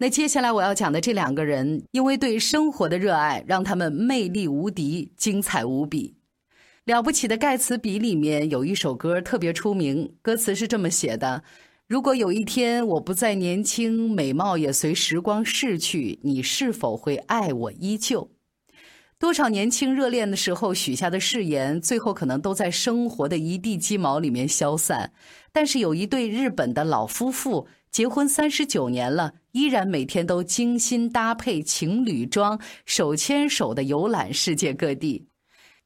那接下来我要讲的这两个人，因为对生活的热爱，让他们魅力无敌，精彩无比。了不起的盖茨比里面有一首歌特别出名，歌词是这么写的：如果有一天我不再年轻，美貌也随时光逝去，你是否会爱我依旧？多少年轻热恋的时候许下的誓言，最后可能都在生活的一地鸡毛里面消散。但是有一对日本的老夫妇，结婚三十九年了，依然每天都精心搭配情侣装，手牵手的游览世界各地。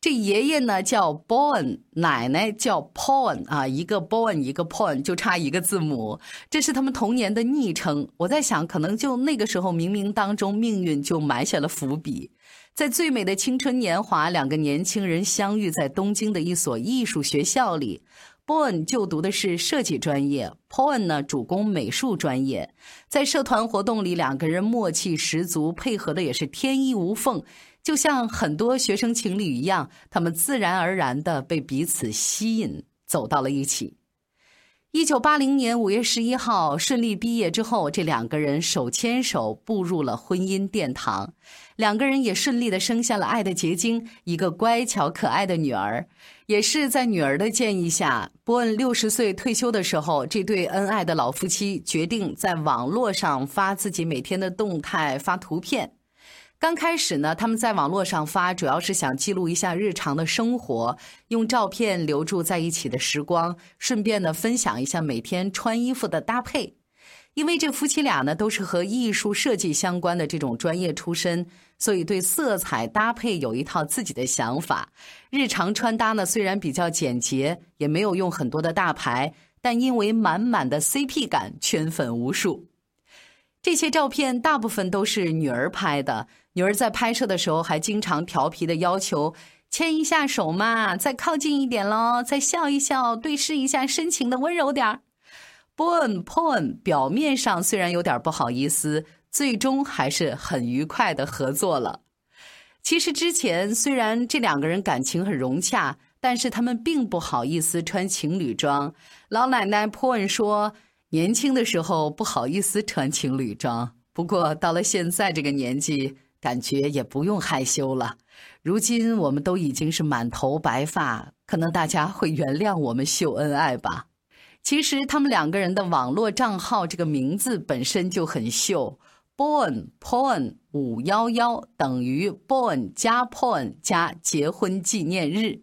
这爷爷呢叫 Born，奶奶叫 Porn 啊，一个 Born 一个 Porn，就差一个字母，这是他们童年的昵称。我在想，可能就那个时候冥冥当中命运就埋下了伏笔。在最美的青春年华，两个年轻人相遇在东京的一所艺术学校里。B o n 就读的是设计专业 p o n 呢主攻美术专业。在社团活动里，两个人默契十足，配合的也是天衣无缝，就像很多学生情侣一样，他们自然而然的被彼此吸引，走到了一起。一九八零年五月十一号，顺利毕业之后，这两个人手牵手步入了婚姻殿堂。两个人也顺利的生下了爱的结晶，一个乖巧可爱的女儿。也是在女儿的建议下，波恩六十岁退休的时候，这对恩爱的老夫妻决定在网络上发自己每天的动态，发图片。刚开始呢，他们在网络上发，主要是想记录一下日常的生活，用照片留住在一起的时光，顺便呢分享一下每天穿衣服的搭配。因为这夫妻俩呢都是和艺术设计相关的这种专业出身，所以对色彩搭配有一套自己的想法。日常穿搭呢虽然比较简洁，也没有用很多的大牌，但因为满满的 CP 感，圈粉无数。这些照片大部分都是女儿拍的。女儿在拍摄的时候还经常调皮的要求牵一下手嘛，再靠近一点喽，再笑一笑，对视一下，深情的温柔点儿。Bon Pon 表面上虽然有点不好意思，最终还是很愉快的合作了。其实之前虽然这两个人感情很融洽，但是他们并不好意思穿情侣装。老奶奶 Pon 说，年轻的时候不好意思穿情侣装，不过到了现在这个年纪。感觉也不用害羞了。如今我们都已经是满头白发，可能大家会原谅我们秀恩爱吧。其实他们两个人的网络账号这个名字本身就很秀，Born Porn 五幺幺等于 Born 加 Porn 加结婚纪念日。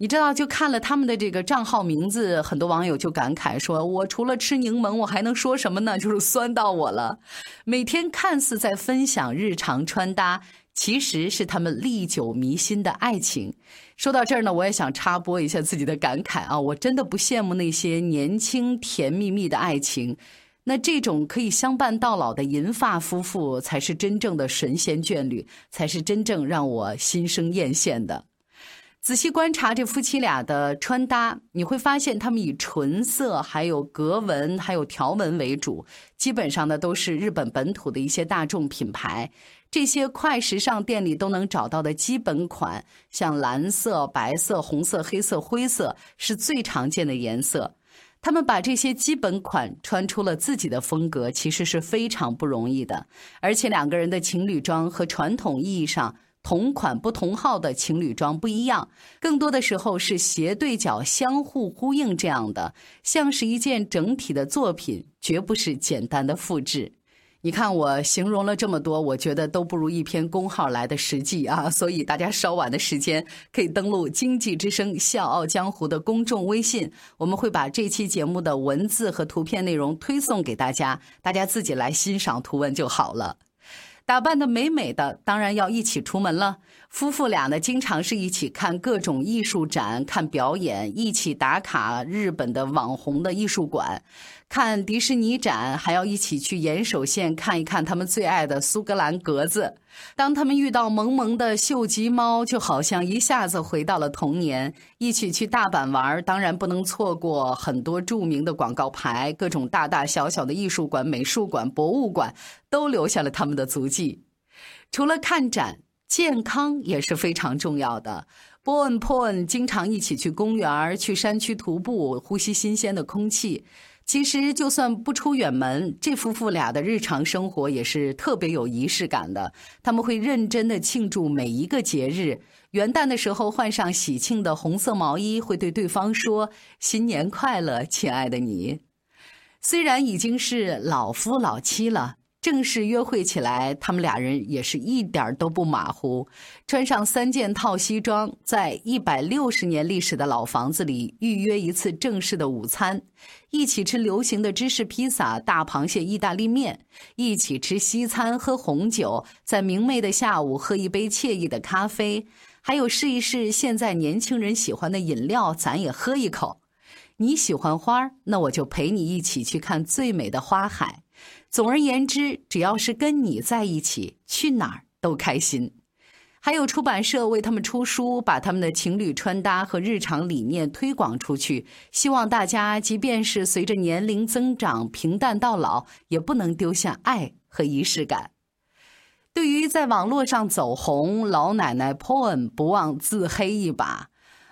你知道，就看了他们的这个账号名字，很多网友就感慨说：“我除了吃柠檬，我还能说什么呢？就是酸到我了。”每天看似在分享日常穿搭，其实是他们历久弥新的爱情。说到这儿呢，我也想插播一下自己的感慨啊，我真的不羡慕那些年轻甜蜜蜜的爱情，那这种可以相伴到老的银发夫妇，才是真正的神仙眷侣，才是真正让我心生艳羡的。仔细观察这夫妻俩的穿搭，你会发现他们以纯色、还有格纹、还有条纹为主，基本上呢都是日本本土的一些大众品牌。这些快时尚店里都能找到的基本款，像蓝色、白色、红色、黑色、灰色是最常见的颜色。他们把这些基本款穿出了自己的风格，其实是非常不容易的。而且两个人的情侣装和传统意义上。同款不同号的情侣装不一样，更多的时候是斜对角相互呼应这样的，像是一件整体的作品，绝不是简单的复制。你看我形容了这么多，我觉得都不如一篇公号来的实际啊！所以大家稍晚的时间可以登录《经济之声·笑傲江湖》的公众微信，我们会把这期节目的文字和图片内容推送给大家，大家自己来欣赏图文就好了。打扮的美美的，当然要一起出门了。夫妇俩呢，经常是一起看各种艺术展、看表演，一起打卡日本的网红的艺术馆。看迪士尼展，还要一起去岩手县看一看他们最爱的苏格兰格子。当他们遇到萌萌的秀吉猫，就好像一下子回到了童年。一起去大阪玩，当然不能错过很多著名的广告牌，各种大大小小的艺术馆、美术馆、博物馆都留下了他们的足迹。除了看展，健康也是非常重要的。波恩、波恩经常一起去公园、去山区徒步，呼吸新鲜的空气。其实，就算不出远门，这夫妇俩的日常生活也是特别有仪式感的。他们会认真的庆祝每一个节日。元旦的时候，换上喜庆的红色毛衣，会对对方说：“新年快乐，亲爱的你。”虽然已经是老夫老妻了。正式约会起来，他们俩人也是一点都不马虎，穿上三件套西装，在一百六十年历史的老房子里预约一次正式的午餐，一起吃流行的芝士披萨、大螃蟹意大利面，一起吃西餐、喝红酒，在明媚的下午喝一杯惬意的咖啡，还有试一试现在年轻人喜欢的饮料，咱也喝一口。你喜欢花，那我就陪你一起去看最美的花海。总而言之，只要是跟你在一起，去哪儿都开心。还有出版社为他们出书，把他们的情侣穿搭和日常理念推广出去，希望大家即便是随着年龄增长平淡到老，也不能丢下爱和仪式感。对于在网络上走红，老奶奶 Poem 不忘自黑一把。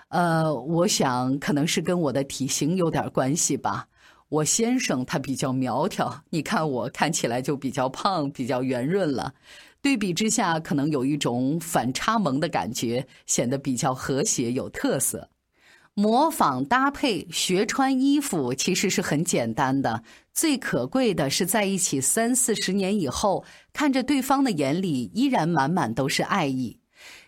呃，我想可能是跟我的体型有点关系吧。我先生他比较苗条，你看我看起来就比较胖，比较圆润了。对比之下，可能有一种反差萌的感觉，显得比较和谐有特色。模仿搭配学穿衣服其实是很简单的，最可贵的是在一起三四十年以后，看着对方的眼里依然满满都是爱意。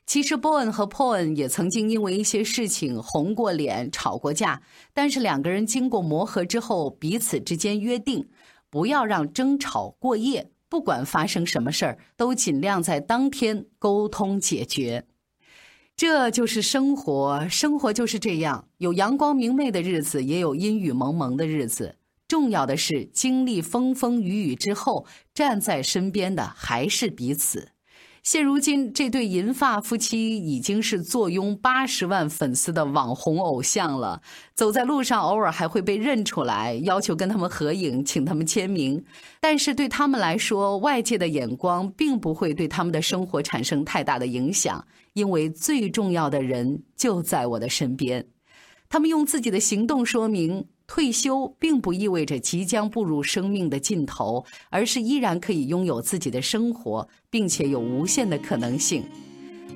其实波恩和 o 恩也曾经因为一些事情红过脸、吵过架，但是两个人经过磨合之后，彼此之间约定，不要让争吵过夜，不管发生什么事儿，都尽量在当天沟通解决。这就是生活，生活就是这样，有阳光明媚的日子，也有阴雨蒙蒙的日子。重要的是，经历风风雨雨之后，站在身边的还是彼此。现如今，这对银发夫妻已经是坐拥八十万粉丝的网红偶像了。走在路上，偶尔还会被认出来，要求跟他们合影，请他们签名。但是对他们来说，外界的眼光并不会对他们的生活产生太大的影响，因为最重要的人就在我的身边。他们用自己的行动说明。退休并不意味着即将步入生命的尽头，而是依然可以拥有自己的生活，并且有无限的可能性。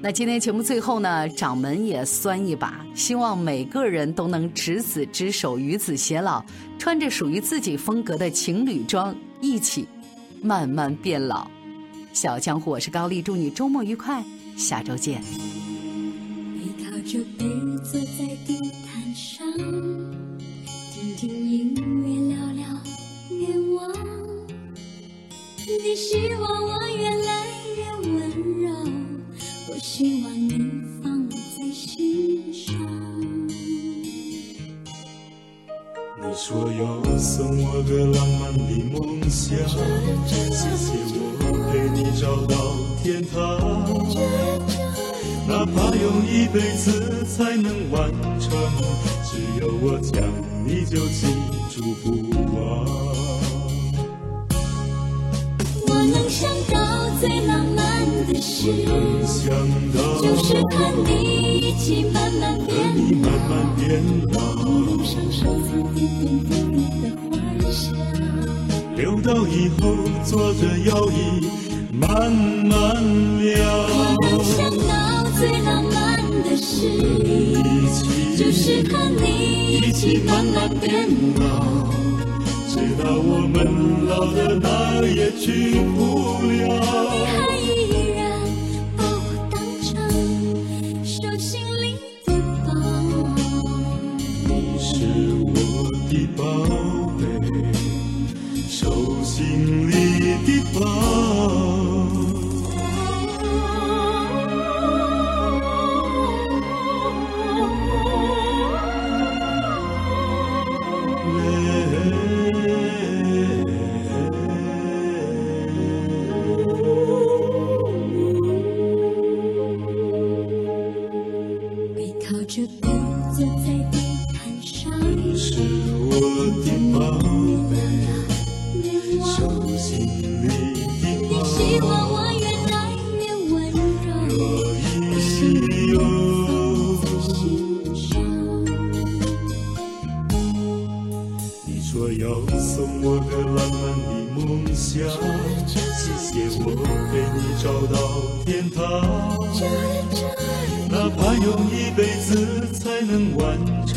那今天节目最后呢，掌门也酸一把，希望每个人都能执子之手，与子偕老，穿着属于自己风格的情侣装，一起慢慢变老。小江湖，我是高丽，祝你周末愉快，下周见。背靠着背坐在地毯上。听听音乐，聊聊愿望。你希望我越来越温柔，我希望你放在心上。你说要送我个浪漫的梦想，谢谢我陪你找到天堂，哪怕用一辈子才能完成，只有我讲。你就记住不忘。我能想到最浪漫的事，就是和你一起慢慢变老。脸上收藏点点滴滴的欢笑，留到以后坐着摇椅慢慢聊。事。就是和你一起慢慢变老，直到我们老的哪也去不了。是我的宝贝，你手心里的宝。你喜欢我越爱越温柔，若一心。你说要送我个浪漫的梦想，谢谢我陪你找到天堂，哪怕用一辈子才能完成。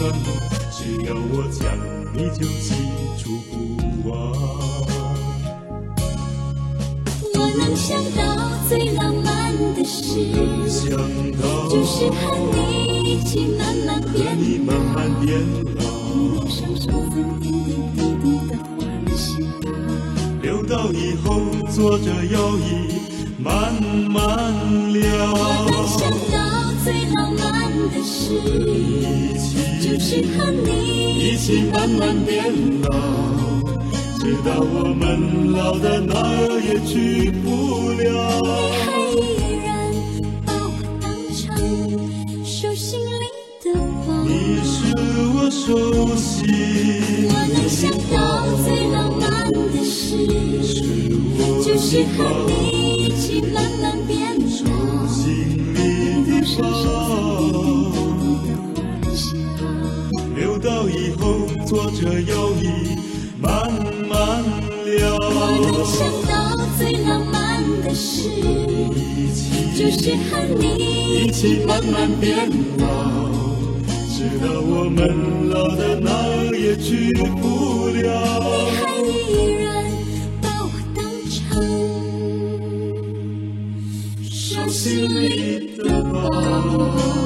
只要我讲，你就记住不忘。我能想到最浪漫的事，想到就是和你一起慢慢变你慢慢变老，路上手分点点滴滴的欢喜啊。留到以后坐着摇椅慢慢聊。我能想到最浪漫的事，就是和你一起慢慢变老，直到我们老的哪儿也去不了。你还依然把我当成手心里的宝。你是我手心，我能想到最浪漫的事，是就是和你一起慢慢留到以后坐着摇椅慢慢聊我能想到最浪漫的事就是和你一起慢慢变老直到我们老的哪儿也去不了。你还依然把我当成手心里的宝